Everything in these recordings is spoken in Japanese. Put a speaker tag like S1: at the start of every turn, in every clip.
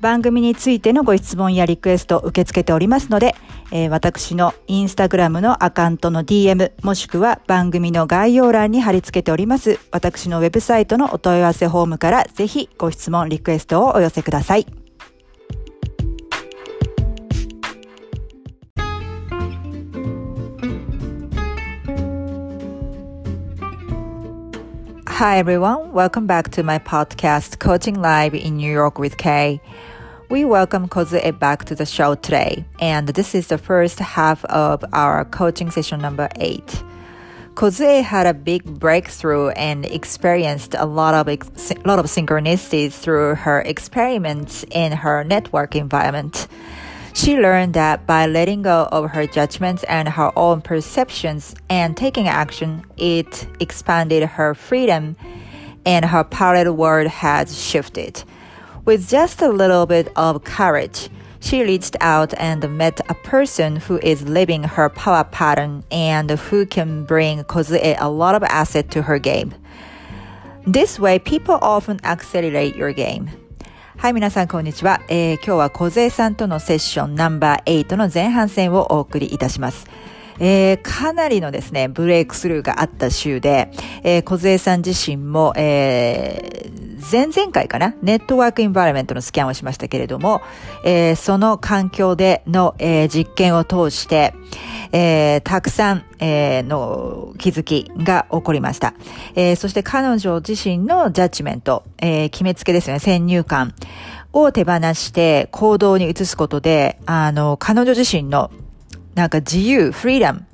S1: 番組についてのご質問やリクエストを受け付けておりますので、えー、私のインスタグラムのアカウントの DM もしくは番組の概要欄に貼り付けております私のウェブサイトのお問い合わせフォームからぜひご質問リクエストをお寄せください。Hi everyone, welcome back to my podcast Coaching Live in New York with Kay. We welcome Kozue back to the show today, and this is the first half of our coaching session number eight. Kozue had a big breakthrough and experienced a lot of a lot of synchronicities through her experiments in her network environment. She learned that by letting go of her judgments and her own perceptions and taking action, it expanded her freedom and her parallel world has shifted. With just a little bit of courage, she reached out and met a person who is living her power pattern and who can bring Kozue a lot of asset to her game. This way, people often accelerate your game. はい、皆さんこんにちは。えー、今日は小勢さんとのセッションナンバー8の前半戦をお送りいたします。 えー、かなりのですね、ブレイクスルーがあった週で、えー、小勢さん自身も、えー、前々回かな、ネットワークインバイロメントのスキャンをしましたけれども、えー、その環境での、えー、実験を通して、えー、たくさん、えー、の気づきが起こりました。えー、そして彼女自身のジャッジメント、えー、決めつけですよね、先入観を手放して行動に移すことで、あの、彼女自身のなんか自由、フリーダム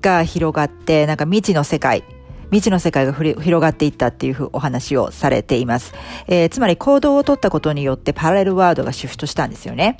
S1: が広がって、なんか未知の世界、未知の世界が広がっていったっていうふうお話をされています。えー、つまり行動を取ったことによってパラレルワードがシフトしたんですよね。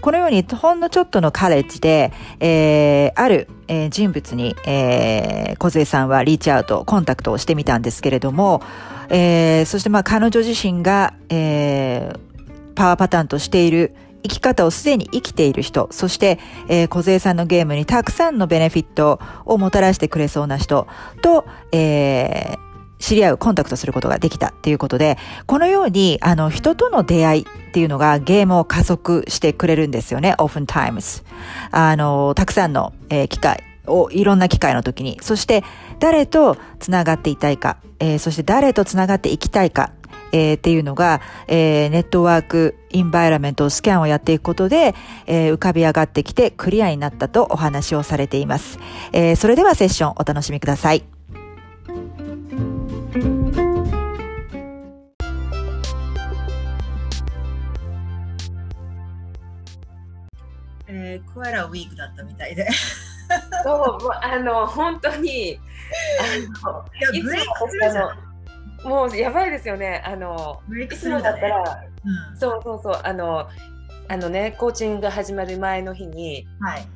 S1: このようにほんのちょっとのカレッジで、えー、ある、えー、人物に、えー、小杉さんはリーチアウト、コンタクトをしてみたんですけれども、えー、そしてまあ彼女自身が、えー、パワーパターンとしている生き方をすでに生きている人、そして、えー、小勢さんのゲームにたくさんのベネフィットをもたらしてくれそうな人と、えー、知り合う、コンタクトすることができたっていうことで、このように、あの、人との出会いっていうのがゲームを加速してくれるんですよね、oftentimes。あの、たくさんの、えー、機会を、いろんな機会の時に。そして、誰と繋がっていたいか、えー、そして誰と繋がっていきたいか、えー、っていうのが、えー、ネットワークインバイラメントスキャンをやっていくことで、えー、浮かび上がってきてクリアになったとお話をされています。えー、それではセッションお楽しみください。
S2: えー、コアラウィークだったみたいで。
S3: そう、あの本当にあのいやブレイクスルーじゃん。もうやばいですよね。あの、いつもだったら、うん、そうそうそう、あの、あのねコーチングが始まる前の日に
S4: はい。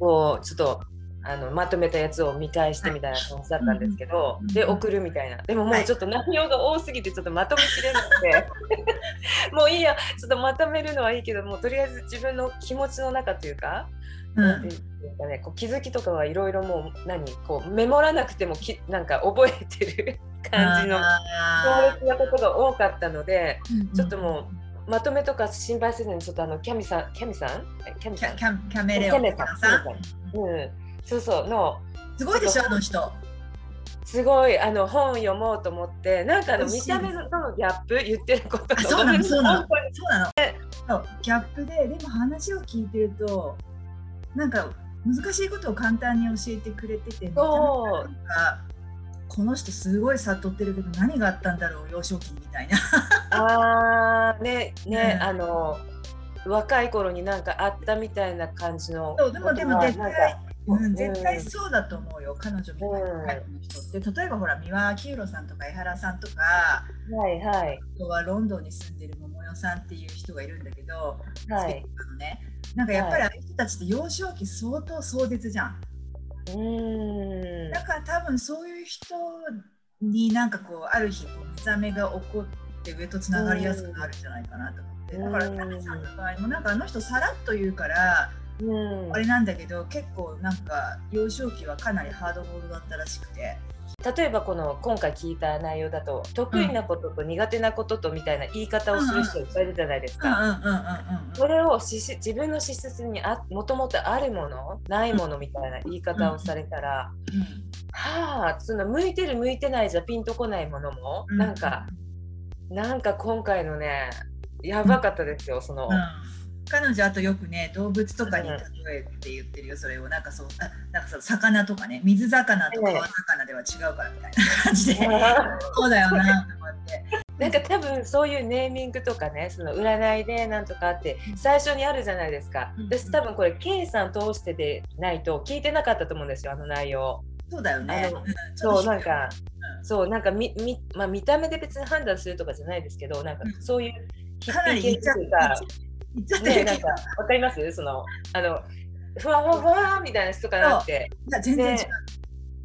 S3: こうちょっとあのまとめたやつを見返してみたいな感じだったんですけど、
S4: うん
S3: で送るみたいな。でもも
S4: はい。
S3: うちょっと内容が多すぎてちょっとまとめきれなくて。もういいやちょっとまとめるのはいいけどもうとりあえず自分の気持ちの中というか,、
S4: うん。
S3: ね、こう気づきとかはいろいろもう何こうメモらなくてもきなんか覚えてる 感じの強
S4: あ
S3: 烈なことが多かったので
S4: ー
S3: ちょっともうまとめとか心配せずにちょっとあのキャミさんキャミさん？えキャミさん？
S4: キャキャメレオン
S3: キャメさん
S4: さん？
S3: うん、そうそうの
S4: すごいでしょ、あの人。
S3: すごいあの本を読もうと思ってなんかあの見た目のとのギャップ言ってること
S4: あそうなのそうなの。そうなの。ギャップで、でも話を聞いてると、なんか難しいことを簡単に教えてくれてて、なんかこの人すごい悟ってるけど何があったんだろう幼少期みたいな。
S3: あーねね、
S4: うん。
S3: あの若い頃になんかあったみたいな感じの
S4: そうでもでも絶対、うん、
S3: うん。
S4: 絶対そうだと思うよ、彼女みたいなタイプの人って。例えばほら、三輪明宏さんとか江原さんとか、
S3: はいはい。
S4: あとはロンドンに住んでる桃代さんっていう人がいるんだけど、
S3: はい。
S4: スペインのね、なんかやっぱりあの人たちって幼少期相当壮絶じゃん。
S3: うーん
S4: だから多分そういう人になんかこうある日こう目覚めが起こって上とつながりやすくなるんじゃないかなと思って。だから
S3: うん
S4: タメさんの場合もなんかあの人さらっと言うから
S3: うん
S4: あれなんだけど結構なんか幼少期はかなりハードボールだったらしくて。
S3: 例えばこの今回聞いた内容だと得意なことと苦手なこととみたいな言い方をする人いっぱいいるじゃないですか。
S4: うんうんうんうんうん。
S3: それを自分の資質にあもともとあるものないものみたいな言い方をされたら、はあその向いてる向いてないじゃピンとこないものも、
S4: うん
S3: なんかなんか今回のねやばかったですよその、
S4: うん彼女あとよくね動物とかに例えて言ってるよそれを。なんかそうあなんかそう魚とかね。水魚と川魚では違うからみたいな感じで。そうだよな。と 思って。
S3: なんか多分そういうネーミングとかねその占いでなんとかって最初にあるじゃないですか。
S4: うん
S3: 私多分これ K さん通してでないと聞いてなかったと思うんですよあの内容。
S4: そうだよね。
S3: そうなんか
S4: うん。
S3: そうなんかみみ、まあ、見た目で別に判断するとかじゃないですけどなんか
S4: うん。
S3: そういうヒ
S4: か。なり言っちちゃって
S3: ねなんかわかります？そのあのふわふわふわみたいな人かなって。
S4: いや全然違う、
S3: ね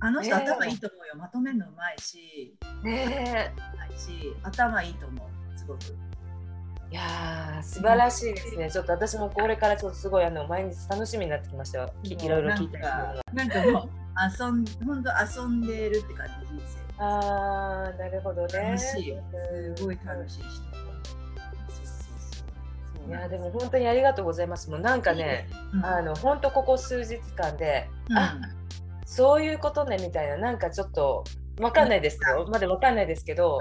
S4: あの人
S3: ね。
S4: 頭いいと思うよ。まとめるのうまいし。
S3: ね。
S4: うまいし頭いいと思う。すごく。
S3: えいやー素晴らしいですね。ちょっと私もこれからちょっとすごいあの毎日楽しみになってきましたよ。きいろいろ聞いたりするの。が
S4: なんかもう遊ん本当遊んでるって感じ人生
S3: あーなるほどね。
S4: 楽しいよ。すごい楽しい人
S3: いやでも本当にありがとうございます。もうなんかね、
S4: うん。
S3: あの本当ここ数日間で、あそういうことねみたいななんかちょっとわかんないですよ。まだわかんないですけど、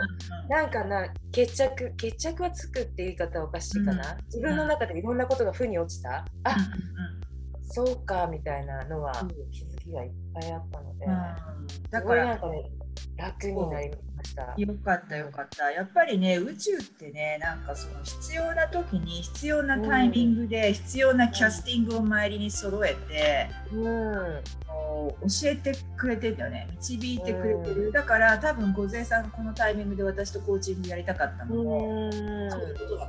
S3: なんかな決着決着はつくって言い方はおかしいかな、
S4: うん。
S3: 自分の中でいろんなことが負に落ちた、あそうかみたいなのは
S4: うん。
S3: 気づきがいっぱいあったので、
S4: うん。うんだ
S3: す
S4: から
S3: なんかね楽になりました。
S4: よかったよかった。やっぱりね宇宙ってねなんかその必要な時に必要なタイミングで必要なキャスティングを周りに揃えて、
S3: うん。
S4: 教えてくれてんだよね。導いてくれてる、
S3: うん。
S4: だから多分梢さんがこのタイミングで私とコーチングやりたかったのも、
S3: うん。
S4: そういうことだ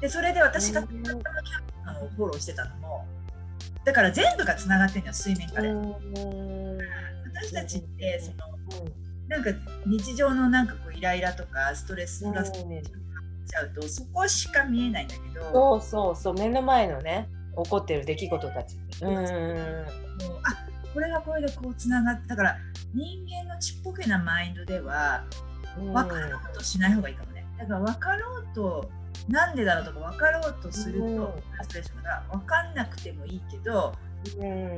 S4: でそれで私が
S3: うん
S4: たまたまキャンプのフォローしてたのもだから全部がつながってんのよ水面下で、
S3: うん。
S4: 私たちってそのなんか日常のなんかこうイライラとかストレスプラス
S3: うん。
S4: ちゃうとそこしか見えないんだけど、
S3: そうそうそう目の前のね起こってる出来事たち。うん
S4: あこれがこれでこうつながってだから人間のちっぽけなマインドでは
S3: うん。
S4: 分かろうとしない方がいいかもね。だから分かろうとなんでだろうとか分かろうとすると、
S3: うん。
S4: フラストレーションが分かんなくてもいいけど
S3: うん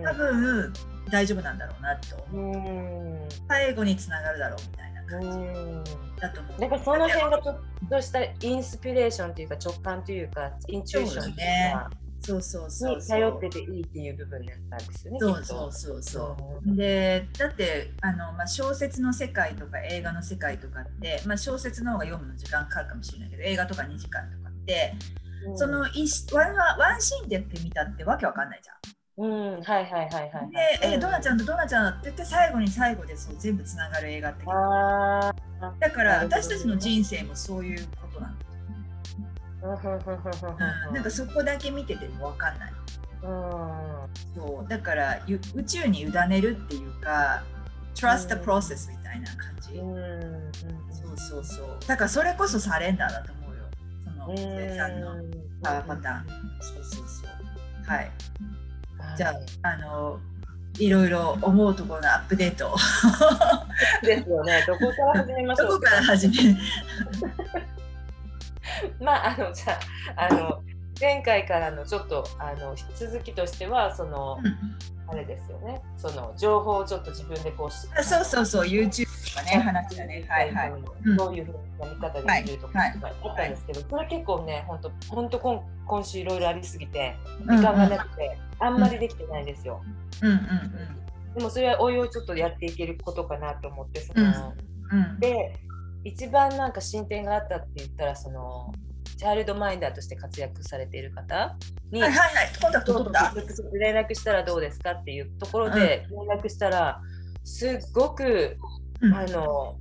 S4: 多分大丈夫なんだろうなと
S3: うん
S4: 最後につながるだろうみたいな感
S3: うん
S4: じだと思う。
S3: なんかその辺がちょっとしたインスピレーションというか直感というかインチューションというか
S4: そうそうそう
S3: に
S4: そう
S3: 頼ってていいっていう部分なんですよね。
S4: そうそうそうそう。でだってあの、まあ、小説の世界とか映画の世界とかって、まあ、小説の方が読むの時間かかるかもしれないけど映画とか2時間とかって、
S3: うん
S4: その一ワンワンワンシーンでやってみたってわけわかんないじゃん。
S3: うんはいはいはいはいはい。
S4: で、えドナち
S3: ゃ
S4: ゃんとドナちゃんだって言って最後に最後でそう全部つながる映画って
S3: あ
S4: だから私たちの人生もそういうことなんだ。うん、なんかそこだけ見てても分かんない。うん、そうだから宇宙に委ねるっていうか trust the process みたいな感じ、うん、そうそうそう。だからそれこそサレンダーだと思うよ。その生産のパワーパターン。そうそうそう。はいじゃああのいろいろ思うところのアップデート
S3: ですよね。どこから始めましょ
S4: うどこから始め
S3: まああのじゃああの前回からのちょっとあの続きとしてはその、うん、あれですよね。その情報をちょっと自分でこう
S4: そうそうそう YouTube とかね話だねはいはい。
S3: どういうふうな見方できるとかあったんですけど、それ結構ね本当本当今今週いろいろありすぎて時間がなくて、あんまりできてないんですよ。うんうんうん。でもそれはおいおいちょっとやっていけることかなと思ってその、うん。で一番なんか進展があったって言ったらそのチャイルドマインダーとして活躍されている方に、はいはいはい、コンタクト取った連絡したらどうですかっていうところで連絡したら、すっごく、うん、あの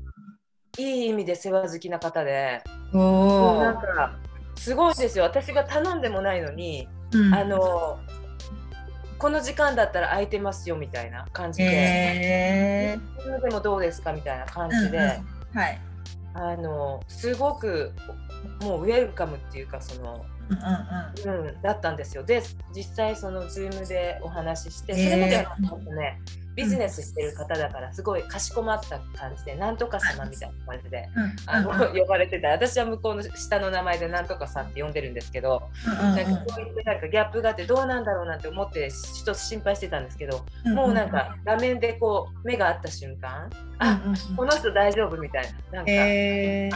S3: いい意味で世話好きな方でもうなんかすごいですよ。私が頼んでもないのに、うん、あのこの時間だったら空いてますよみたいな感じで、えー、でもどうですかみたいな感じで、はいあのすごくもうウェルカムっていうかその、うん、うんうん、だったんですよ。で実際その Zoom でお話ししてそれまではね、えービジネスしてる方だからすごいかしこまった感じでなんとか様みたいな感じで、あの呼ばれてた私は向こうの下の名前でなんとかさんって呼んでるんですけど、なんかそういってなんかギャップがあってどうなんだろうなんて思って一つ心配してたんですけど、もうなんか画面でこう目が合った瞬間、あ、この人大丈夫みたいななんか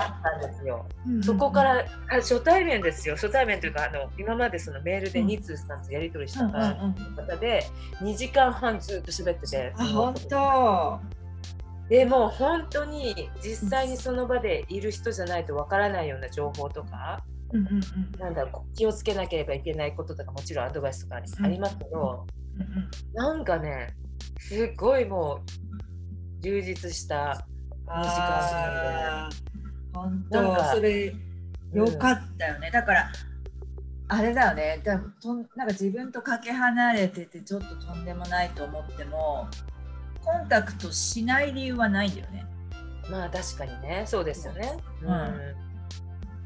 S3: あったんですよ。そこから初対面ですよ初対面というかあの今までそのメールで2通さんとやり取りした方で2時間半ずっと喋ってて。
S4: あ本当。
S3: でも本当に実際にその場でいる人じゃないとわからないような情報とか、うんうんうん、なんだろう気をつけなければいけないこととかもちろんアドバイスとかありますけど、うんうん、なんかねすごいもう充実した
S4: 2時間で本当それよかったよね、うん、だからあれだよね。だとなんか自分とかけ離れててちょっととんでもないと思ってもコンタクトしない理由はないんだよね。
S3: まあ確かにね。そうですよね。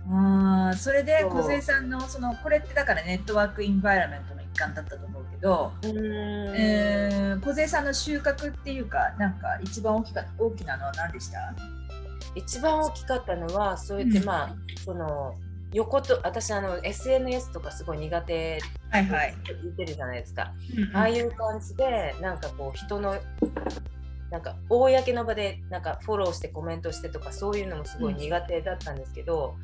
S4: うん、うん。それで梢さんのそのこれってだからネットワークインバイラメントの一環だったと思うけど梢、えさんの収穫っていうかなんか一番大きか大きなのは何でした？
S3: 一番大きかったのはそうやってまあ、うん、その横と私あの SNS とかすごい苦手はいはい、言ってるじゃないですか、うんうん、ああいう感じでなんかこう人のなんか公の場でなんかフォローしてコメントしてとかそういうのもすごい苦手だったんですけど、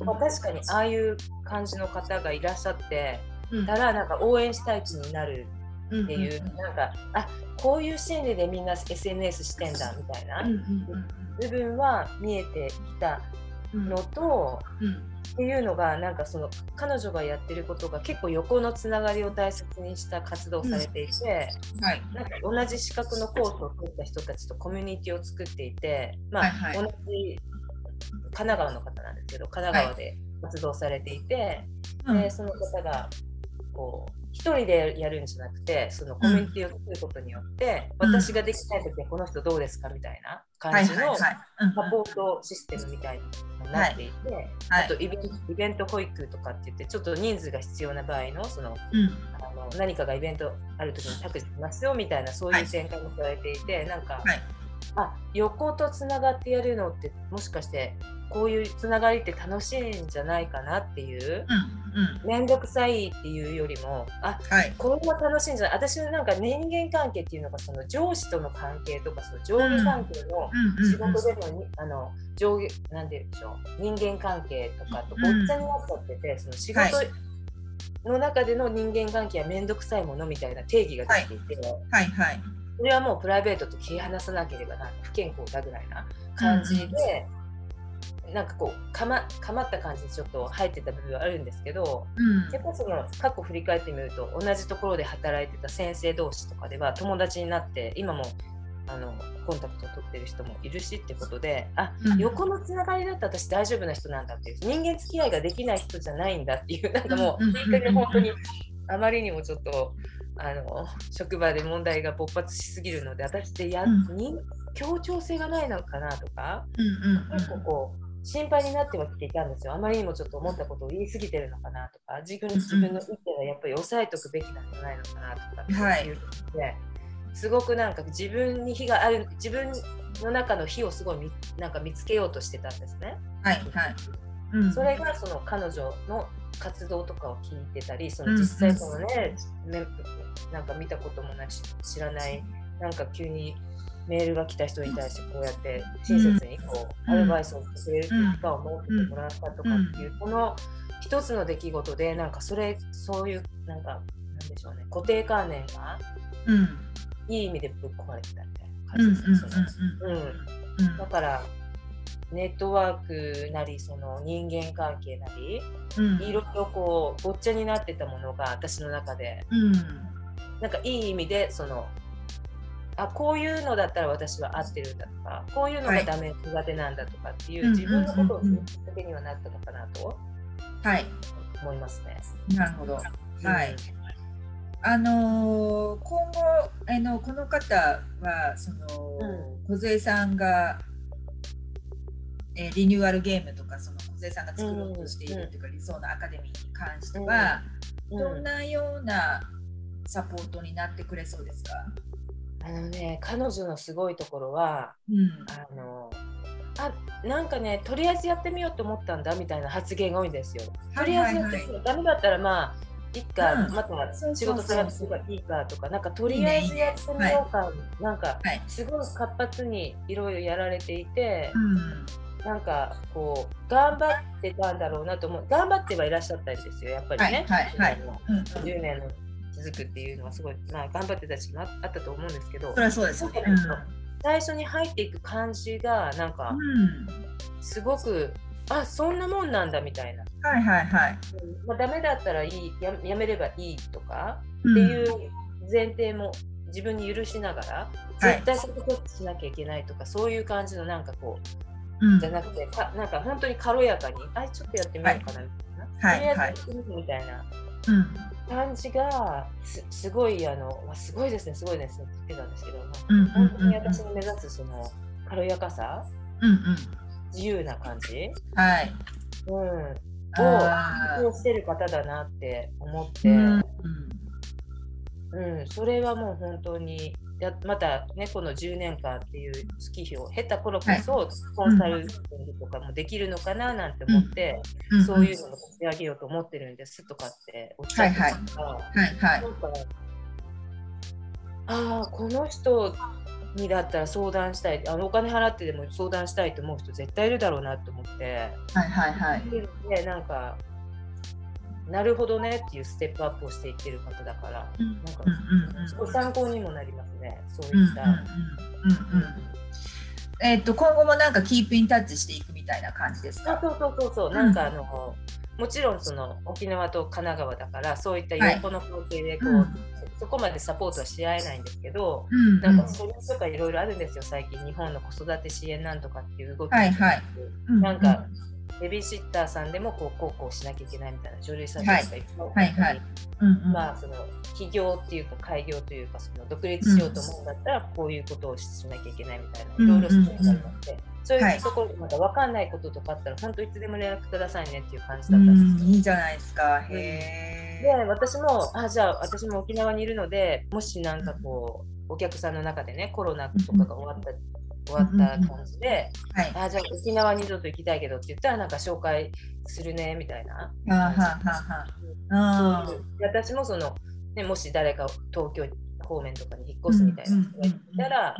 S3: うんまあ、確かにああいう感じの方がいらっしゃってたらなんか応援したい気になるっていう、なんかあこういう心理でみんな SNS してんだみたいな。部分は見えてきたのと、うん。っていうのがなんかその彼女がやってることが結構横のつながりを大切にした活動をされていて、うん。はい、なんか同じ資格のコースを取った人たちとコミュニティを作っていて、まあ、はいはい、同じ神奈川の方なんですけど神奈川で活動されていて、はい、でその方がこう一人でやるんじゃなくてそのコミュニティを作ることによって、うん、私ができない時はこの人どうですかみたいな感じのサポートシステムみたいになっていて、はい。はい、あとイベント保育とかって言ってちょっと人数が必要な場合のその、うん、あの何かがイベントある時に託しますよみたいなそういう展開もされていて、なんか、あ横とつながってやるのってもしかしてこういうつながりって楽しいんじゃないかなっていう、面倒、うん、くさいっていうよりもあ、はい、これも楽しいんじゃない？私のなんか人間関係っていうのがその上司との関係とかその上下関係の仕事での,、あの上下なんて言うんでしょう？人間関係とかとごっちゃになっちゃってて、その仕事、はいの中での人間関係は面倒くさいものみたいな定義ができていて、はい、はいはいそれはもうプライベートと切り離さなければな不健康だぐらいな感じで、うん、なんかこうかまかまった感じでちょっと入ってた部分はあるんですけど、うん、やっぱその過去振り返ってみると同じところで働いてた先生同士とかでは友達になって今もあのコンタクトを取ってる人もいるしってことであ、
S2: うん。
S3: 横のつながりだったら私大丈夫な人なんだっていう人間付き合いができない人じゃないんだっていうなんかもう本当にあまりにもちょっとあの職場で問題が勃発しすぎるので私ってや、
S2: うん
S3: に協調性がないのかなとか
S2: うんうん
S3: 結構こう心配になってはきていたんですよ。あまりにもちょっと思ったことを言い過ぎてるのかなとか、自分自分の意見はやっぱり抑えとくべきなんじゃないのかなとかって
S2: はい
S3: いうので、すごくなんか自分に火がある、自分の中の火をすごいみなんか見つけようとしてたんですね。
S2: はいはい。うん
S3: それがその彼女の活動とかを聞いてたり、その
S2: うん
S3: 実際そのね、ねなんか見たこともないし知らない、なんか急にメールが来た人に対してこうやって親切にこう、
S2: うん。
S3: アドバイスをしてくれる機会を設けてもらったとかっていう、この一つの出来事でなんかそれそういうなんかなんでしょうね固定観念が
S2: うん。
S3: いい意味でぶっ壊れてたみたいな感じですね。
S2: うん。
S3: だからネットワークなりその人間関係なり
S2: うん。
S3: いろいろこうごっちゃになってたものが私の中で
S2: うん
S3: なんかいい意味でそのあこういうのだったら私は合ってるんだとかこういうのがダメ、苦手なんだとかっていう
S2: うん
S3: 自分のことを
S2: うんうんうん
S3: 知るきっかけにはなったのかなと
S2: はい。
S3: 思いますね。
S2: なるほど。はい。あのー今後あのこの方はその
S3: う
S2: 梢さんが、えーリニューアルゲームとかその梢さんが作ろうとしているというか、理想のアカデミーに関しては、
S3: うん。
S2: どんなようなサポートになってくれそうですか、
S3: あのね彼女のすごいところは
S2: うん。
S3: あのあなんかねとりあえずやってみようと思ったんだみたいな発言が多いんですよ。とりあえずやってみよう、ダメだったらまあいっか、
S2: うん。
S3: また仕事探すばいいかとかなんかとりあえずやってみようかなんか
S2: はい。
S3: すごい活発にいろいろやられていて、
S2: うん。
S3: なんかこう頑張ってたんだろうなと思う。頑張ってはいらっしゃったんですよやっぱりね、
S2: はいはいはい。うんうん。
S3: 10年の続くっていうのはすごい、まあ、頑張ってた時期もああったと思うんですけど
S2: それはそうですよね。
S3: 最初に入っていく感じがなんか
S2: うん。
S3: すごくあそんなもんなんだみたいな、
S2: はいはいはい。
S3: うん。まあ、ダメだったらいいややめればいいとか
S2: っ
S3: っていう前提も自分に許しながら、絶対サポートしなきゃいけないとかそういう感じのなんかこ
S2: うん、
S3: うじゃなくてかなんか本当に軽やかにあちょっとやってみようかなみたいな、
S2: はい
S3: とりあえみたいな。
S2: うん
S3: 感じがすすごいあのわすごいですねすごいですねって言ってたんですけど、まあ
S2: うんうん
S3: 本当
S2: うん。
S3: に私の目指すその軽やかさ
S2: うんうん。
S3: 自由な感じ、
S2: はい。
S3: うん、を
S2: あ
S3: をしてる方だなって思って、
S2: ーうん。
S3: うん、それはもう本当にやまたねこの10年間っていう月日を経た頃こそ、コンサルティングとかもできるのかななんて思って、
S2: うん。
S3: そういうのも立ち上げようと思ってるんですとかっておっしゃってたから、
S2: はいはい。
S3: なんかああこの人にだったら相談したいあのお金払ってでも相談したいと思う人絶対いるだろうなと思って。
S2: はいはいはい。
S3: でなんかなるほどねっていうステップアップをしていってる方だから、
S2: うん。
S3: なんか
S2: うんうんうん
S3: すごい参考にもなりますね、そう
S2: うんうん
S3: いった。
S2: うんうんうん。えっと今後もなんかキープインタッチしていくみたいな感じですか？
S3: あそうそうそうそう、
S2: ん。
S3: なんかあの、もちろんその沖縄と神奈川だから、そういった横の関係でこう、
S2: うん。
S3: そそこまでサポートはし合えないんですけど、
S2: うん
S3: なんかそれとかいろいろあるんですよ、最近、日本の子育て支援なんとかっていう動きが
S2: はいはい。うん。
S3: なんか、ベビーシッターさんでもこうこうこうしなきゃいけないみたいな書類さんとかいっぱい
S2: はい
S3: まあその起業っていうか開業というかその独立しようと思うんだったらこういうことをしなきゃいけないみたいないろいろそういうのがありまして、そういうところでまだ分かんないこととかあったら本当いつでも連絡くださいねっていう感じだったんです
S2: うんいいじゃないですか。へ
S3: で
S2: え。
S3: 私もあじゃあ私も沖縄にいるのでもしなんかこうお客さんの中でねコロナとかが終わった終わった感じで、
S2: はい。
S3: あじゃあ沖縄に二度と行きたいけどって言ったらなんか紹介するねみたいな。私もその、ね、もし誰か東京方面とかに引っ越すみたいな人がいたら、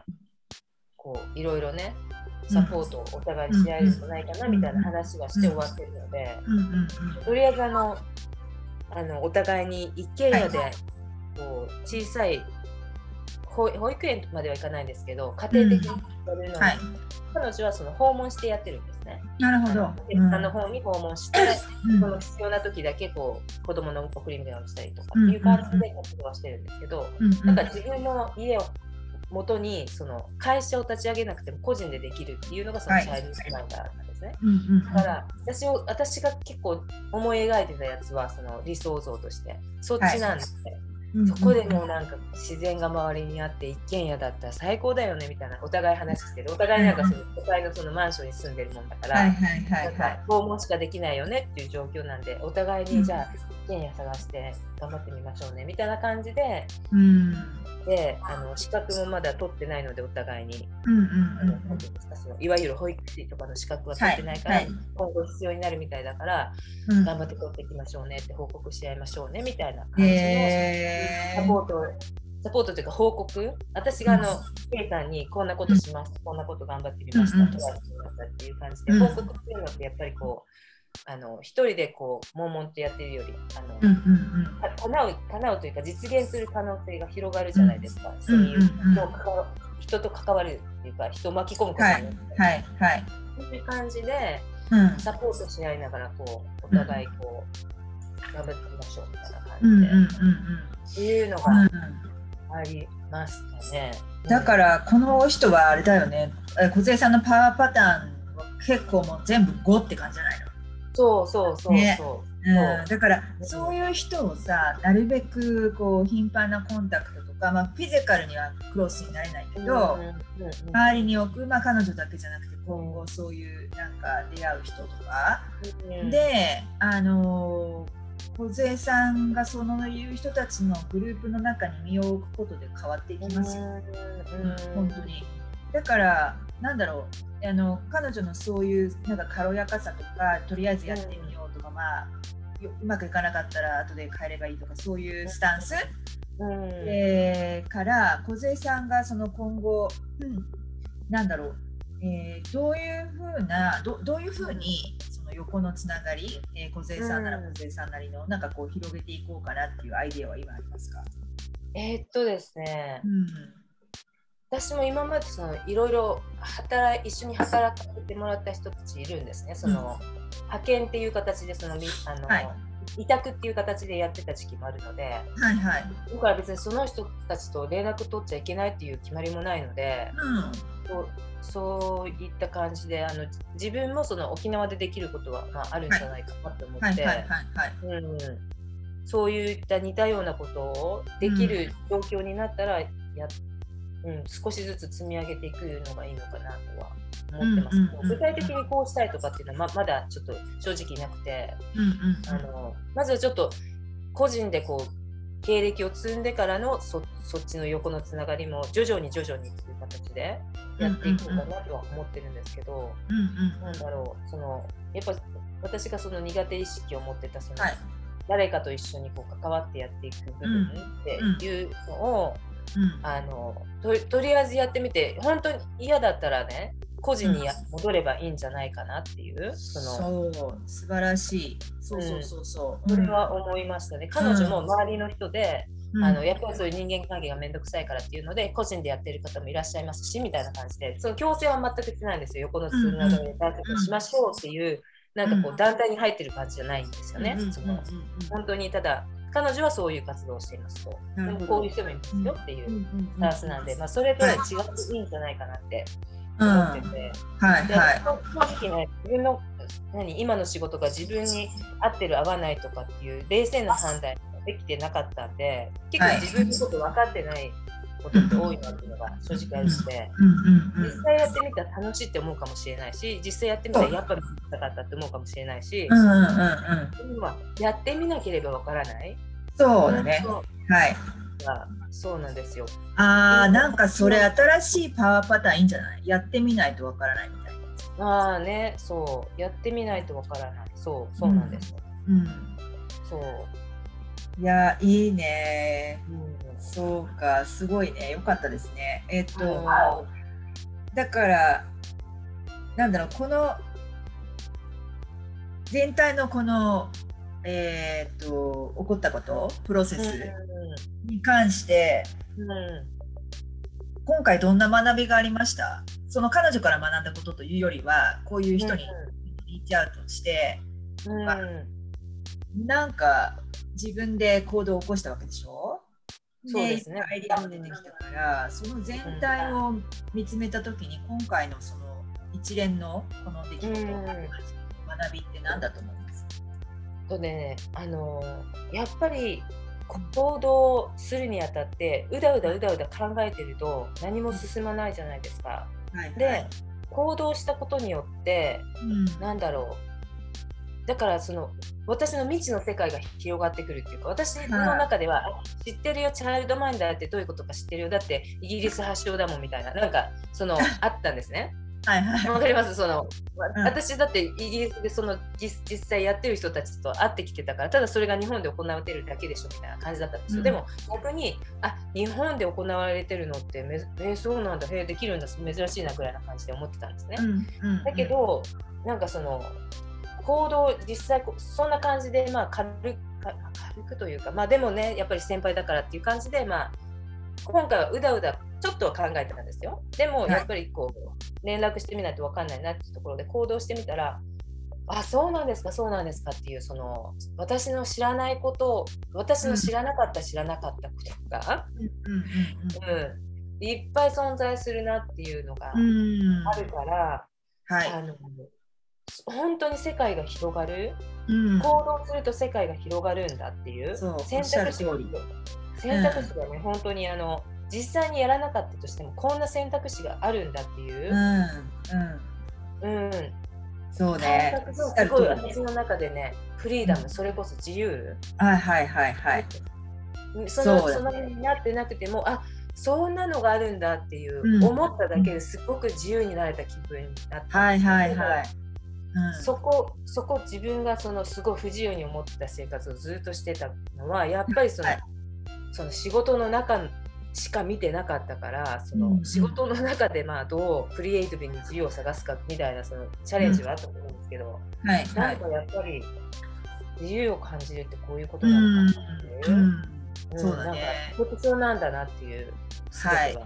S3: こういろいろねサポートをお互いし合えるんじゃないかなみたいな話はして終わってるので、
S2: うんうんうん
S3: とりあえずあのあのお互いに一軒家でこう小さい保保育園まではいかないんですけど家庭的にやるのに、
S2: はい。
S3: 彼女はその訪問してやってるんですね。
S2: なるほど。
S3: お客さんの方に訪問して、
S2: うん
S3: その必要な時だけこう子供の送り迎えをしたりとかっていう感じで活動はしてるんですけど、
S2: うんうん
S3: なんか自分の家を元にその会社を立ち上げなくても個人でできるっていうのがそのチャイルドスマイダーなんですね。
S1: うんうん
S3: だから私を私が結構思い描いてたやつはその理想像としてそっちなんですね。
S1: うん
S3: そこでもうなんか自然が周りにあって一軒家だったら最高だよねみたいなお互い話してる。お互いなんかその都会のそのマンションに住んでるもんだから、訪問しかできないよねっていう状況なんでお互いにじゃあ家探して頑張ってみましょうねみたいな感じで
S1: うん。
S3: であの資格もまだ取ってないのでお互いに、いわゆる保育士とかの資格は取ってないから、
S1: はいはい。
S3: 今後必要になるみたいだから、
S1: うん。
S3: 頑張って取っていきましょうねって報告し合いましょうねみたいな感じのサポートサポートというか報告。私があの、ケイさんにこんなことします、こんなこと頑張ってみました、
S1: うんうん。
S3: トライしてみましたっていう感じで、
S1: うん。
S3: 報告っていうのってやっぱりこうあの一人でこう悶々とやってるよりあの、
S1: うんうん
S3: か叶う叶うというか実現する可能性が広がるじゃないですか、そう
S1: うん
S3: いう
S1: うん。うん
S3: 人と関わるっていうか人を巻き込むこと
S1: はい
S3: によって、
S1: はいはい。
S3: そういう感じで
S1: うん。
S3: サポートし合いながらこうお互いこう、頑張っていきましょうみたいな感
S1: うん
S3: じで、
S1: うんうん。
S3: っていうのが
S1: うん。
S3: ありましたね。
S1: だからこの人はあれだよね。え小杉さんのパワーパターンは結構もう全部5って感じじゃないの？
S3: そうそうそうそう。
S1: ね。う。ん、
S3: そう
S1: だからそういう人をさなるべくこう頻繁なコンタクトとか、まあ、フィジカルにはクロスになれないけど、周りに置く、まあ、彼女だけじゃなくて今後そういうなんか出会う人とか、
S3: うん
S1: であの小杉さんがそのいう人たちのグループの中に身を置くことで変わっていきますよ、うん本当に。だからなんだろうあの彼女のそういうなんか軽やかさとかとりあえずやってみようとか、まあようまくいかなかったら後で帰ればいいとかそういうスタンス、
S3: うん。
S1: えーから梢さんがその今後、うん、なんだろう、えーどういうふうなどどういうふうにその横のつながり、えー、梢さんなら
S3: うん。
S1: 梢さんなりのなんかこう広げていこうかなっていうアイデアは今ありますか、
S3: えーっとですね。
S1: う、ん
S3: 私も今までそのいろいろ働い一緒に働かせてもらった人たちいるんですね。その、派遣っていう形でそのみあの、
S1: はい。
S3: 委託っていう形でやってた時期もあるので、
S1: はいはい、
S3: だから別にその人たちと連絡取っちゃいけないっていう決まりもないので、
S1: うん。
S3: そうそういった感じであの自分もその沖縄でできることは、まあ、あるんじゃないかなと思って、そういった似たようなことをできる状況になったらや、うん、少しずつ積み上げていくのがいいのかなとは思ってます、
S1: うんうんうんうん。
S3: 具体的にこうしたいとかっていうのはままだちょっと正直なくて
S1: うんうん
S3: あのまずはちょっと個人でこう経歴を積んでからのそそっちの横のつながりも徐々に徐々にっていう形でやっていこうかなとは思ってるんですけど、
S1: うんうん
S3: なんだろうそのやっぱ私がその苦手意識を持ってたその、
S1: はい。
S3: 誰かと一緒にこう関わってやっていく部分っていうのを、
S1: うん
S3: あのととりあえずやってみて本当に嫌だったらね個人にや戻ればいいんじゃないかなっていうその。
S1: そう素晴らしい。そうそうそうそう、
S3: それは思いましたね、彼女も周りの人で、
S1: うん。
S3: あのやっぱりそういう人間関係がめんどくさいからっていうので個人でやってる方もいらっしゃいますしみたいな感じでその強制は全くしてないんですよ横のつながりで団体しましょうっていう、なんかこ
S1: うん。
S3: う団体に入ってる感じじゃないんですよね、その
S1: うんうんうん
S3: 本当にただ彼女はそういう活動をしていますと。でもこういう人もいますよっていうスタンスなんで、まあ、それとは違っていいんじゃないかなって
S1: うん
S3: 思ってて、で
S1: はいはい。
S3: 正直ね自分の何今の仕事が自分に合ってる合わないとかっていう冷静な判断ができてなかったんで結構自分のこと分かってないことって多いなっていうのが正直あるしで。
S1: うんうんうん
S3: 実際やってみたら楽しいって思うかもしれないし実際やってみたらやっぱりなかったって思うかもしれないし、
S1: うんうんうん
S3: やってみなければわからない。
S1: そうだね。はい。
S3: そうなんですよ。
S1: あーなんかそれ新しいパワーパターンいいんじゃない？やってみないとわからないみたいな。
S3: まあねそう。やってみないとわからない。そうそうなんですよ、
S1: うん。
S3: そう、
S1: いやいいね。
S3: うん
S1: そうかすごいね。よかったですね。えっと、
S3: うん
S1: だからなんだろうこの全体のこのえーっと起こったことプロセスに関して、
S3: うんうん
S1: 今回どんな学びがありました？その彼女から学んだことというよりはこういう人にリーチアウトして、
S3: うん。うん
S1: なんか自分で行動を起こしたわけでしょ？
S3: そうですね。
S1: アイデアも出てきたからその全体を見つめた時に今回のその一連のこの出来事、学びって何だと思います？
S3: とねあのやっぱり行動するにあたってうだうだうだうだ考えてると何も進まないじゃないですか。
S1: はいはい、
S3: で行動したことによって、うん、なんだろうだからその私の未知の世界が広がってくるっていうか私の中では、はい、知ってるよチャイルドマインダーってどういうことか知ってるよだってイギリス発祥だもんみたいななんかそのあったんですね。
S1: はいはい、
S3: わかります？その、うん、私だってイギリスでその実際やってる人たちと会ってきてたからただそれが日本で行われてるだけでしょみたいな感じだったんですよ、うん、でも逆にあ日本で行われてるのってめえー、そうなんだ。へえできるんだ。珍しいなぐらいな感じで思ってたんですね、うん、だけどなんかその行動実際そんな感じでまあ軽く軽くというかまあでもねやっぱり先輩だからっていう感じでまあ今回はうだうだちょっとは考えてたんですよ。でもやっぱりこう連絡してみないと分かんないなっていうところで行動してみたらあそうなんですかそうなんですかっていうその私の知らないこと私の知らなかった、知らなかったことが、うん、いっぱい存在するなっていうのがあるから、はい、あの本当に世界が広がる、うん、行動すると世界が広がるんだっていう選択肢選択肢がね、うん、本当にあの実際にやらなかったとしてもこんな選択肢があるんだっていう、うんうん、
S1: そうね。
S3: すごい私の中でねフリーダム、それこそ自由？
S1: はいはいはいはい。
S3: そのそのになってなくてもあそんなのがあるんだっていう、うん、思っただけですごく自由になれた気分になって、
S1: はいはいはい、
S3: うん、そこそこ自分がそのすごい不自由に思ってた生活をずっとしてたのはやっぱりそのはい、その仕事の中しか見てなかったからその仕事の中でまあどうクリエイティブに自由を探すかみたいなそのチャレンジはあったと思うんですけど、うんはい、なんかやっぱり自由を感じるってこういうことなのかなっていう、うん。うん、そうだね。特徴なんだなっていう。
S1: はい、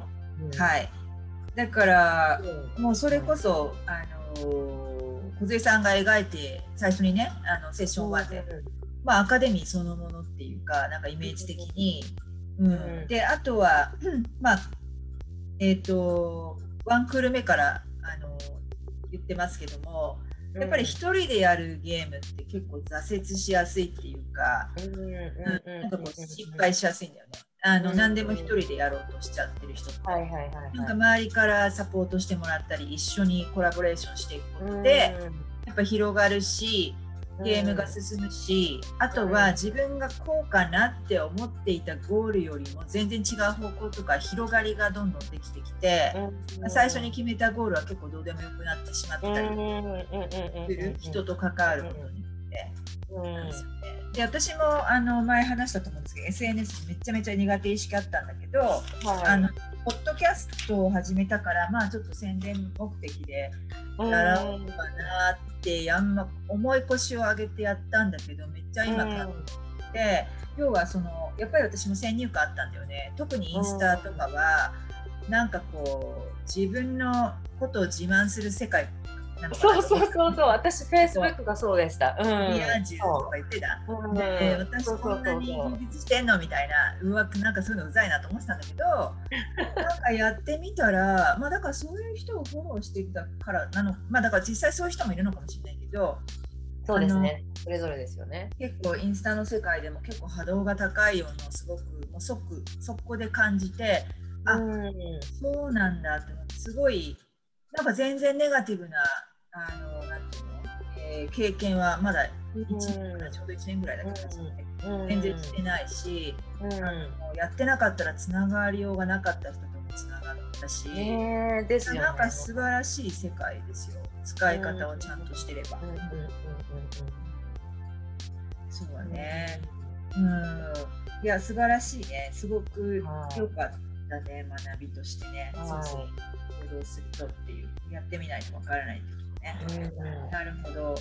S1: はい、だから、もうそれこそあの小さんが描いて最初にねあのセッション1で、まあ、アカデミーそのものっていうかなんかイメージ的に。うん、であとは、まあえっ、ー、とワンクール目からあの言ってますけどもやっぱり一人でやるゲームって結構挫折しやすいっていうか、なんかこう失敗しやすいんだよね。あの、何でも一人でやろうとしちゃってる人とか、なんか周りからサポートしてもらったり一緒にコラボレーションしていくことで、やっぱ広がるしゲームが進むし、あとは自分がこうかなって思っていたゴールよりも全然違う方向とか広がりがどんどんできてきて、最初に決めたゴールは結構どうでもよくなってしまったりする人と関わることによって。で私もあの前話したと思うんですけど SNS めちゃめちゃ苦手意識あったんだけど、はい、あのポッドキャストを始めたからまあちょっと宣伝目的でやろうかなってやんま重い腰を上げてやったんだけどめっちゃ今感じて要はそのやっぱり私も先入観あったんだよね。特にインスタとかはなんかこう自分のことを自慢する世界
S3: そうそうそうそう 私フェイスブックがそうでした。
S1: うん、リア充とか言ってた。うん、で私こんなに充実してんのみたいなうわなんかそういうのうざいなと思ってたんだけど なんかやってみたらまあだからそういう人をフォローしてきたからなのまあだから実際そういう人もいるのかもしれないけど。
S3: そうですね。それぞれですよね。
S1: 結構インスタの世界でも結構波動が高いようなすごくもう即そこで感じてあ、うん、そうなんだってすごいなんか全然ネガティブなあのなんていうの、えー、経験はまだ1年ぐらい、ちょうど1年ぐらいだけど、うん、全然してないし、うん、あのやってなかったらつながりようがなかった人ともつながったし、えーですよね、なんか素晴らしい世界ですよ使い方をちゃんとしてれば。そうだね。うん。いや、素晴らしいね。すごく良かったね、学びとしてね。そうそう。行動するとっていう、やってみないとわからないっていうね。うん、なるほど。はい。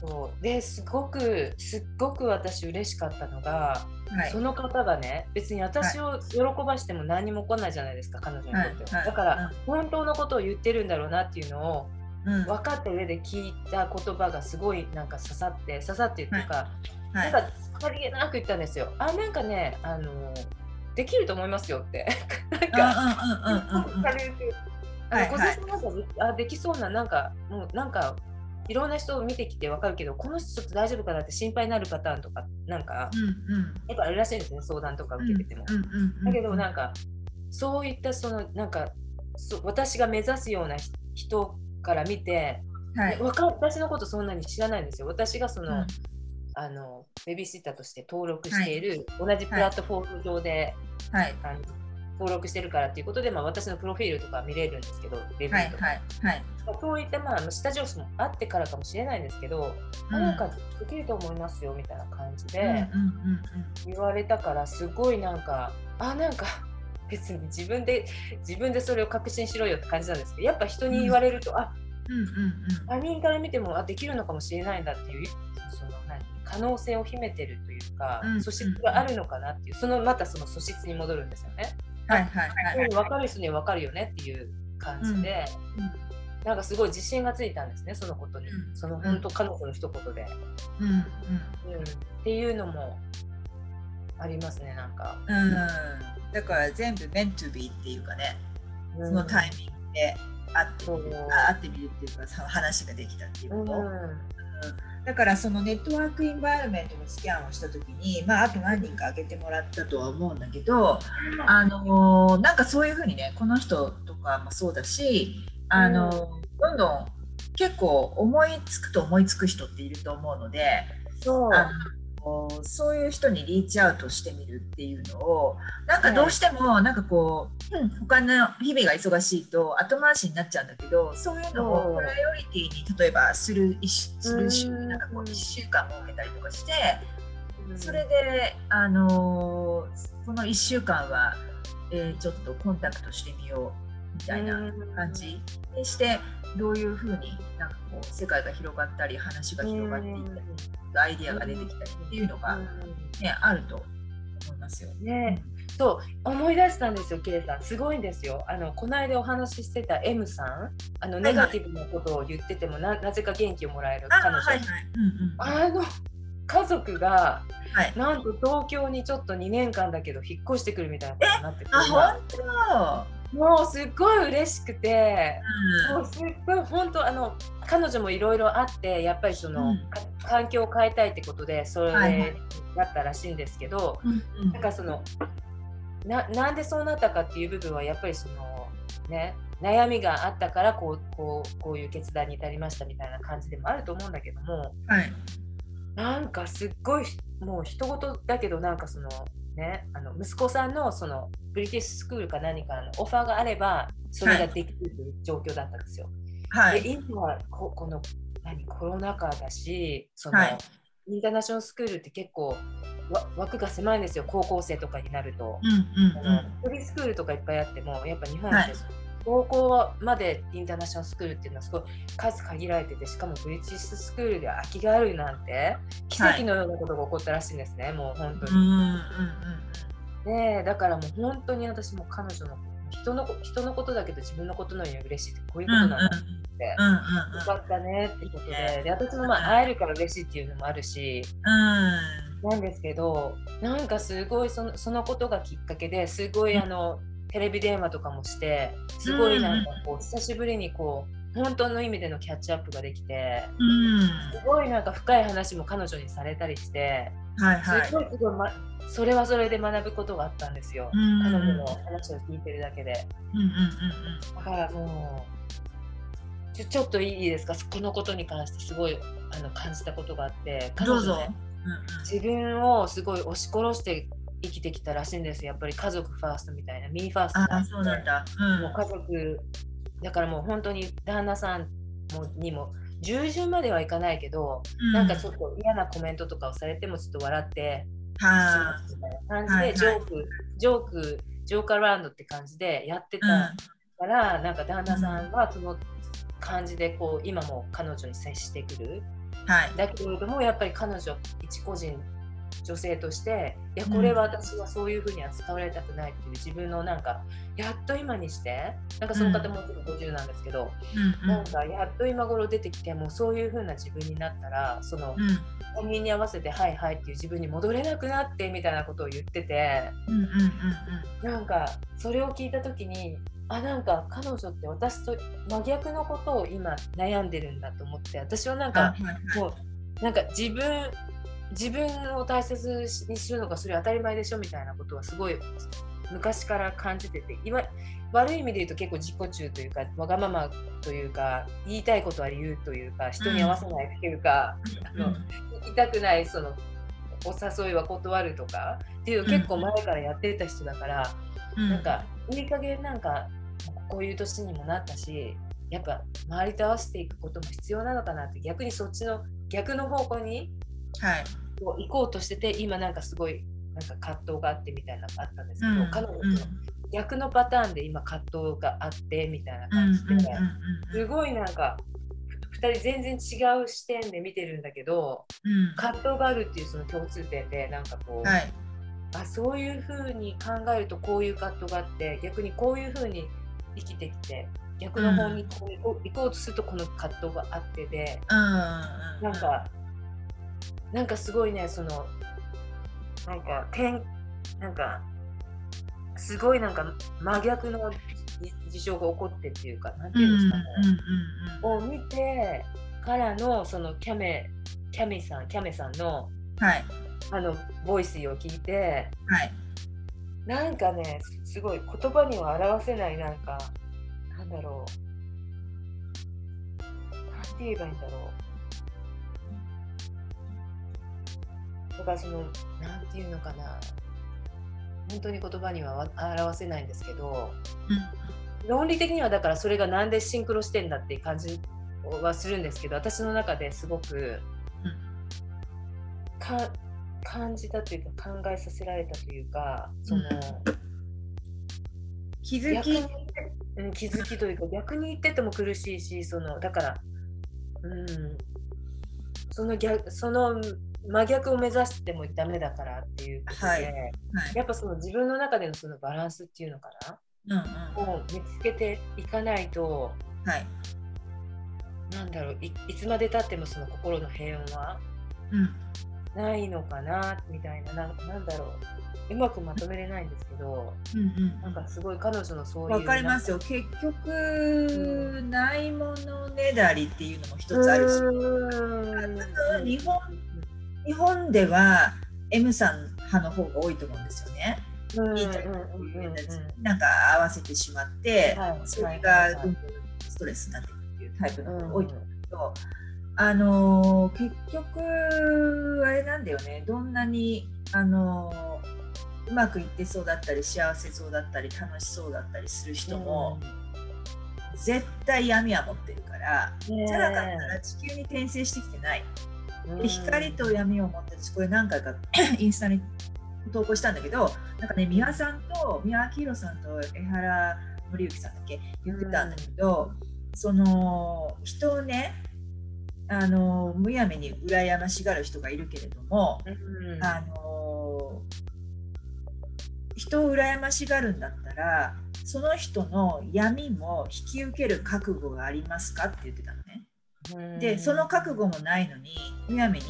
S3: そう。ですごくすっごく私嬉しかったのが、はい、その方がね別に私を喜ばしても何も来ないじゃないですか彼女にとっては、はい、だから、本当のことを言ってるんだろうなっていうのを
S2: うん。
S3: 分かった上で聞いた言葉がすごいなんか刺さって刺さってっていうか、
S2: はい。
S3: なんかさりげなく言ったんですよ。あなんかねあのできると思いますよって。なんか
S2: はい
S3: 小杉さんなんかあできそうななんかもうなんかいろんな人を見てきて分かるけどこの人ちょっと大丈夫かなって心配になるパターンとかなんか
S2: うんうん。
S3: やっぱあるらしいんですね相談とか受けてても。だけどなんかそういったそのなんかそ私が目指すようなひ人から見て、
S2: はい。
S3: わか私のことそんなに知らないんですよ。私がその、
S2: うん。
S3: あのベビーシッターとして登録している、同じプラットフォーム上で、
S2: はい。
S3: あの登録してるからっていうことで、まあ、私のプロフィールとか見れるんですけど、レビューとか。
S2: はいはいはい
S3: そういった、まあ、下上司もあってからかもしれないんですけど、あなんかできると思いますよみたいな感じで。
S2: うんうんうん
S3: 言われたからすごいなんかあなんか 別に自分で自分でそれを確信しろよって感じなんですけどやっぱ人に言われると、あ
S2: うんうんうん
S3: 他人から見てもあできるのかもしれないんだっていうその何可能性を秘めてるというか、
S2: うん
S3: 素質があるのかなっていうそのまたその素質に戻るんですよね。
S2: はいはいはい。
S3: 分かる人には分かるよねっていう感じで、なんかすごい自信がついたんですねそのことに、
S2: うん。
S3: その本当彼女の一言で、
S2: うんうん。
S3: うん、っていうのもありますねなんか。
S2: うん。だから全部 meant to be っていうかねそのタイミングで会ってみる会ってみるっていうかその話ができたっていう
S3: うん。
S2: こと、だからそのネットワークインバイロメントのスキャンをした時に、まあ、あと何人か挙げてもらったとは思うんだけど、あのーなんかそういうふうにねこの人とかもそうだし、あのーどんどん結構思いつくと思いつく人っていると思うので、
S3: そう
S2: そういう人にリーチアウトしてみるっていうのをなんかどうしてもなんかこう、うん他の日々が忙しいと後回しになっちゃうんだけどそういうのをプライオリティに例えばするなんかこう1週間設けたりとかしてそれで、あのーこの1週間は、えーちょっとコンタクトしてみようみたいな感じにしてどういうふうになんかこう世界が広がったり話が広がっていったりアイディアが出てきたりっていうのが、ね、あると思いますよ。
S3: ねそう思い出したんですよ、ケイさん。すごいんですよ。あのこの間お話ししてた M さん、あの
S2: い
S3: ネガティブなことを言っててもななぜか元気をもらえる
S2: あ
S3: 彼女。
S2: はいはい。うんうん。
S3: あの家族が
S2: はい。
S3: なんと東京にちょっと2年間だけど引っ越してくるみたいなことになってて
S2: あ本当？
S3: もうすっごい嬉しくて、
S2: うん。
S3: もうすっごい本当あの彼女もいろいろあってやっぱりその、
S2: うん。
S3: か環境を変えたいってことでそれ
S2: はいはい。
S3: だったらしいんですけど、
S2: うんうん。
S3: なんかそのななんでそうなったかっていう部分はやっぱりそのね悩みがあったからこうこうこういう決断に至りましたみたいな感じでもあると思うんだけども
S2: はい。
S3: なんかすっごいもう人事だけどなんかそのねあの息子さんのそのブリティッシュスクールか何かのオファーがあればそれができるという状況だったんですよ。
S2: はい。
S3: で今はここの何コロナ禍だしその、
S2: はい
S3: インターナショナルスクールって結構わ枠が狭いんですよ高校生とかになると。
S2: うんうんうん。
S3: フリースクールとかいっぱいあってもやっぱ日本って
S2: はい
S3: 高校までインターナショナルスクールっていうのはすごい数限られててしかもブリティッシュスクールで空きがあるなんて奇跡のようなことが起こったらしいんですね、もう本当に。
S2: うんうんうん
S3: でだからもう本当に私も彼女の人のこ人のことだけど自分のことのように嬉しいってこういうことなんだって。
S2: うんうん
S3: よかったねってこと
S2: ね。
S3: でで私もまあ会えるから嬉しいっていうのもあるし
S2: うん。
S3: なんですけどなんかすごいそのそのことがきっかけですごいあのテレビ電話とかもしてすごいなんかこう久しぶりにこう本当の意味でのキャッチアップができて
S2: うん。
S3: すごいなんか深い話も彼女にされたりして
S2: はいはい。
S3: すごいすごい、ま、それはそれで学ぶことがあったんですよ。
S2: うん。
S3: 彼女の話を聞いてるだけで。
S2: うんうんうん
S3: だからもうちょちょっといいですか？このことに関してすごいあの感じたことがあって
S2: うんどうぞ。
S3: ね自分をすごい押し殺して生きてきたらしいんですやっぱり家族ファーストみたいなミーファースト
S2: ああそうなんだ。うん。
S3: もう家族だからもう本当に旦那さんもにも従順まではいかないけど、なんかちょっと嫌なコメントとかをされてもちょっと笑って
S2: は
S3: みたいな感じで、
S2: はいはい。
S3: ジョークジョークジョークアラウンドって感じでやってた
S2: あ
S3: から、なんか旦那さんはその感じでこう今も彼女に接してくる。
S2: はい。
S3: だけれどもやっぱり彼女一個人女性としていやこれは私はそういうふうに扱われたくないっていう自分のなんかやっと今にしてなんかその方もちろん50なんですけど、うん、なんかやっと今頃出てきてもうそういうふうな自分になったらその、他人に合わせて「はいはい」っていう自分に戻れなくなってみたいなことを言ってて、うんうんうんうん、なんかそれを聞いた時にあなんか彼女って私と真逆のことを今悩んでるんだと思って私はなんかもうなんか自分自分を大切にするのがそれ当たり前でしょみたいなことはすごい昔から感じてて今悪い意味で言うと結構自己中というかわがままというか言いたいことは言うというか人に合わせないというか、うん、あの行きたくないそのお誘いは断るとかっていうの結構前からやってた人だから、うん、なんかいい加減なんかこういう年にもなったしやっぱ周りと合わせていくことも必要なのかなって逆にそっちの逆の方向に、はい、行こうとしてて今なんかすごいなんか葛藤があってみたいなのがあったんですけど、うん、彼女と逆のパターンで今葛藤があってみたいな感じで、すごいなんか2人全然違う視点で見てるんだけど、うん、葛藤があるっていうその共通点でなんかこう、はい、あそういうふうに考えるとこういう葛藤があって逆にこういうふうに生きてきて逆の方にこう行こうとするとこの葛藤があってで、うん、なんかなんかすごいねそのなんか点なんかすごいなんか真逆の事象が起こってっていうかなんていうんですかね、を見てからのそのキャメキャミさんキャメさんの、はい、あのボイスを聞いて、はい、なんかねすごい言葉には表せないなんかなんだろう。なんて言えばいいんだろうだからそのなんていうのかな。本当に言葉には表せないんですけど、うん、論理的にはだからそれがなんでシンクロしてんだっていう感じはするんですけど私の中ですごく、うん、か感じたというか考えさせられたというかその、うん、
S2: 気づき、
S3: うん、気づきというか逆に言ってても苦しいしそのだから、うん、その逆その真逆を目指してもダメだからっていうことで、はい。はい、やっぱその自分の中でのそのバランスっていうのかな、うんうん、を見つけていかないと、はい、なんだろういつまでたってもその心の平穏は、うん。ないのかなみたいな。ななんだろう。うまくまとめれないんですけど、うんうん、なんかすごい彼女のそういう
S2: わかりますよ。結局、うん、ないものねだりっていうのも一つあるし。日本日本では M さん派の方が多いと思うんですよね。いいとなんか合わせてしまって、はい、それがどんどんストレスになっていくっていうタイプの方が多いと思う。んですけど、あの結局あれなんだよね。どんなにあのうまくいってそうだったり幸せそうだったり楽しそうだったりする人も、うん、絶対闇は持ってるから、ね、じゃなかったら地球に転生してきてない。で光と闇を持って私これ何回かインスタに投稿したんだけどなんかね美輪さんと三輪明宏さんと江原紀之さんだっけ？言ってたんだけど、その人をねあのむやみに羨ましがる人がいるけれども、うん、あの人を羨ましがるんだったらその人の闇も引き受ける覚悟がありますか？って言ってたのね。でその覚悟もないのにむやみに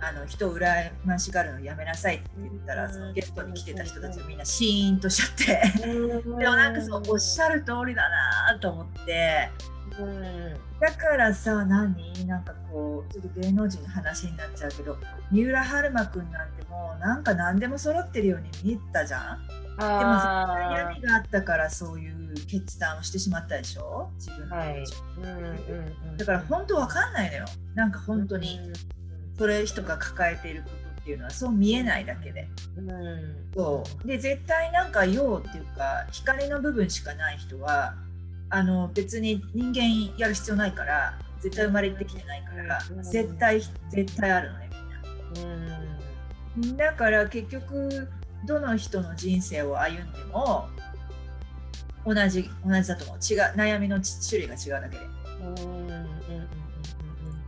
S2: あの人を羨ましがるのやめなさいって言ったらそのゲストに来てた人たちがみんなシーンとしちゃって。でもなんかそうおっしゃる通りだなと思って。うん、だからさ何？なんかこうちょっと芸能人の話になっちゃうけど三浦春馬くんなんてもうなんか何でも揃ってるように見えたじゃん？でも闇があったからそういう決断をしてしまったでしょ自分で、はい、うんうんうん、だから本当わかんないのよ。なんか本当に、それ人が抱えていることっていうのはそう見えないだけで、うん、そうで絶対なんか陽っていうか光の部分しかない人はあの別に人間やる必要ないから絶対生まれてきてないから、絶対絶対あるのねみんな。だから結局どの人の人生を歩んでも同じ同じだと思う。違う悩みの種類が違うだけで。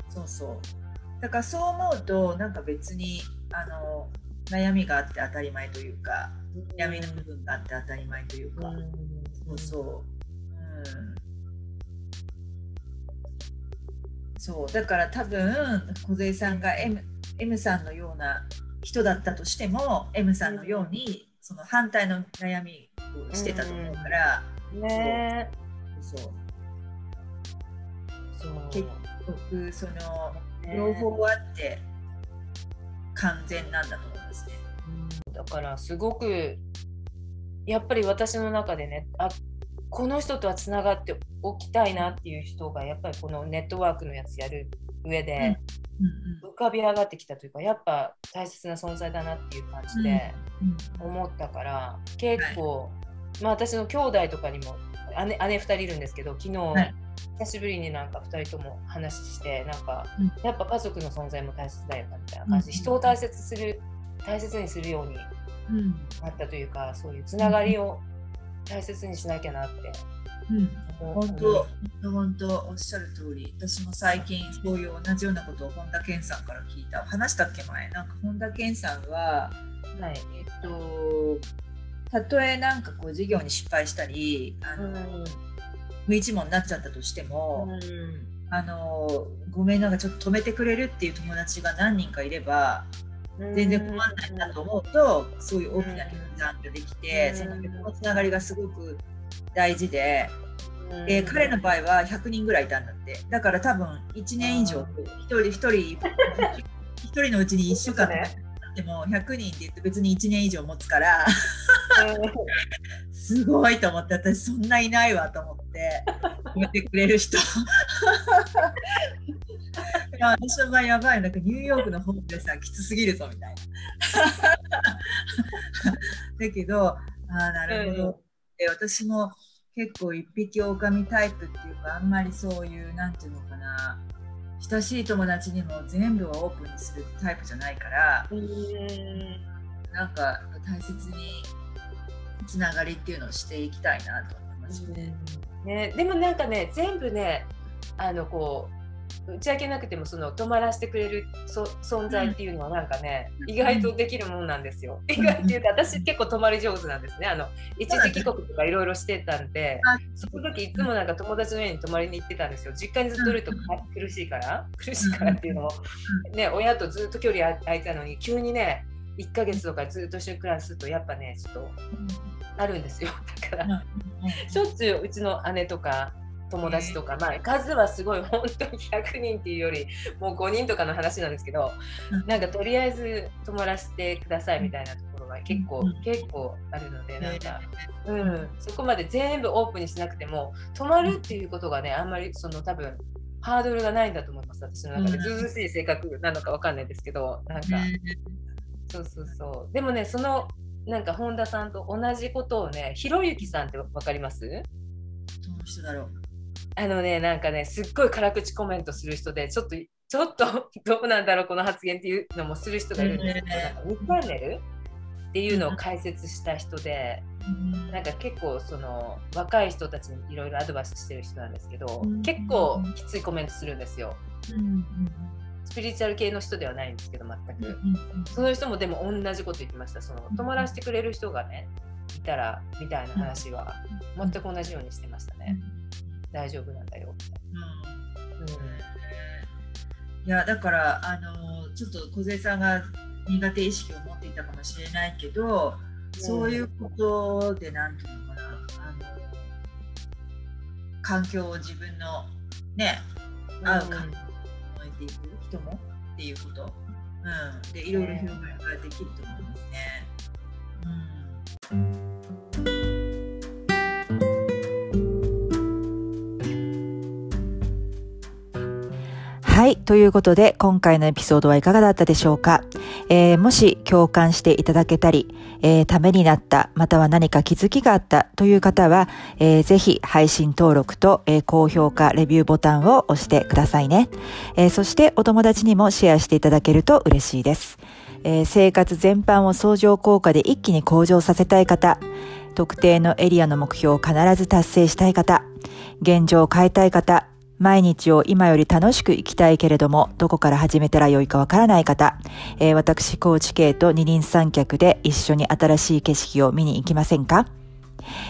S2: そうそうだからそう思うとなんか別にあの悩みがあって当たり前というか、闇の部分があって当たり前というか、
S3: うん。
S2: そう。そう、うん、そう。だから多分梢さんが M, M さんのような人だったとしても M さんのようにその反対の悩みをしてたと思うから、
S3: ね。
S2: そう。
S3: そう。
S2: 結局その両方あって完全なんだと思いますね。
S3: うんだからすごくやっぱり私の中でねあこの人とはつながっておきたいなっていう人がやっぱりこのネットワークのやつやる上で
S2: うん。
S3: 浮かび上がってきたというかやっぱ大切な存在だなっていう感じで
S2: うん。
S3: 思ったから結構、まあ私の兄弟とかにも姉姉2人いるんですけど昨日、
S2: はい。
S3: 久しぶりになんか2人とも話してなんか、
S2: うん。
S3: やっぱ家族の存在も大切だよなみたいな感じで、人を大切する大切にするように
S2: うん。
S3: なったというかそういうつながりを大切にしなきゃなって。
S2: うん。本当、本当、おっしゃる通り、私も最近そういう同じようなことを本田健さんから聞いた。話したっけ前、なんか本田健さんは、
S3: はい。
S2: えっと、たとえなんかこう事業に失敗したり、あの、無一文になっちゃったとしても、あの、ごめんなんかちょっと止めてくれるっていう友達が何人かいれば、全然困らないなと思うと、そういう大きな決断ができて、
S3: うん。
S2: その横のつながりがすごく大事で、
S3: うん。
S2: で彼の場合は100人ぐらいいたんだって。だから多分1年以上
S3: あ
S2: 1人1人1人のうちに1週間とかやっても100人って言って別に1年以上持つからすごいと思って私そんないないわと思って止めてくれる人。いや私の場合やばい。なんかニューヨークのホームレスさんきつすぎるぞみたいな。だけどああなるほど、
S3: うん。
S2: で私も結構一匹狼タイプっていうかあんまりそういうなんていうのかな。親しい友達にも全部はオープンにするタイプじゃないからなんか大切につながりっていうのをしていきたいなと思います。よね。
S3: ね、でもなんかね全部ねあのこう打ち明けなくてもその泊まらせてくれるそ存在っていうのはなんかね、
S2: うん。
S3: 意外とできるもんなんですよ。意外っていうか私結構泊まり上手なんですね。あの一時帰国とかいろいろしてたんで
S2: あ
S3: その時いつもなんか友達の家に泊まりに行ってたんですよ。実家にずっといると苦しいから。苦しいからっていうのも、ね、親とずっと距離空いたのに急にね1ヶ月とかずっと一緒に暮らすとやっぱねちょっとあるんですよ。だからしょっちゅううちの姉とか友達とか、まあ、数はすごい本当に100人っていうよりもう5人とかの話なんですけど、
S2: うん。
S3: なんかとりあえず泊まらせてくださいみたいなところが結構、
S2: うん。
S3: 結構あるのでなんか、うん、そこまで全部オープンにしなくても泊まるっていうことがねあんまりその多分ハードルがないんだと思います。私の中で
S2: うん。
S3: ずうずうしい性格なのかわかんないですけどなんか、そうそうそう。でもねそのなんか本田さんと同じことをねひろゆきさんってわかります？
S2: どの人だろう？
S3: あのね、なんかね、すっごい辛口コメントする人で、ちょっと、ちょっと どうなんだろう、この発言っていうのもする人がいるんですけど、
S2: うん。
S3: なんか2チャンネルっていうのを解説した人で、なんか結構その若い人たちにいろいろアドバイスしてる人なんですけど、
S2: うん。
S3: 結構きついコメントするんですよ。
S2: うん
S3: スピリチュアル系の人ではないんですけど、全く。
S2: うん
S3: その人もでも同じこと言ってました。その泊まらせてくれる人がね、いたらみたいな話は全く同じようにしてましたね。大丈夫なんだよ。
S2: うん
S3: うん
S2: いやだからあのちょっと梢さんが苦手意識を持っていたかもしれないけど、そういうことでなんていうのかなあの環境を自分のね合う環境ていく人もっていうこと、うん、でいろいろ表現ができると思いますね。うん
S1: はい。ということで、今回のエピソードはいかがだったでしょうか、えーもし共感していただけたり、えーためになった、または何か気づきがあったという方は、えーぜひ配信登録と、えー高評価、レビューボタンを押してくださいね。えーそしてお友達にもシェアしていただけると嬉しいです。えー生活全般を相乗効果で一気に向上させたい方、特定のエリアの目標を必ず達成したい方、現状を変えたい方、毎日を今より楽しく生きたいけれども、どこから始めたらよいかわからない方、えー、私、高知系と二輪三脚で一緒に新しい景色を見に行きませんか？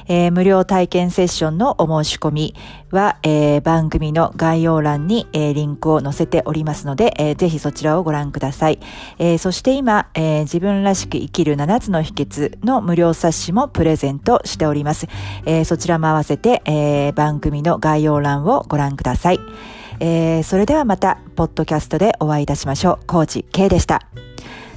S1: えー、無料体験セッションのお申し込みは、えー、番組の概要欄に、えー、リンクを載せておりますので、えー、ぜひそちらをご覧ください。え、そして今、え、自分らしく生きる7つの秘訣の無料冊子もプレゼントしております。え、そちらも合わせて、え、番組の概要欄をご覧ください。え、それではまた、ポッドキャストでお会いいたしましょう。コーチ K でした。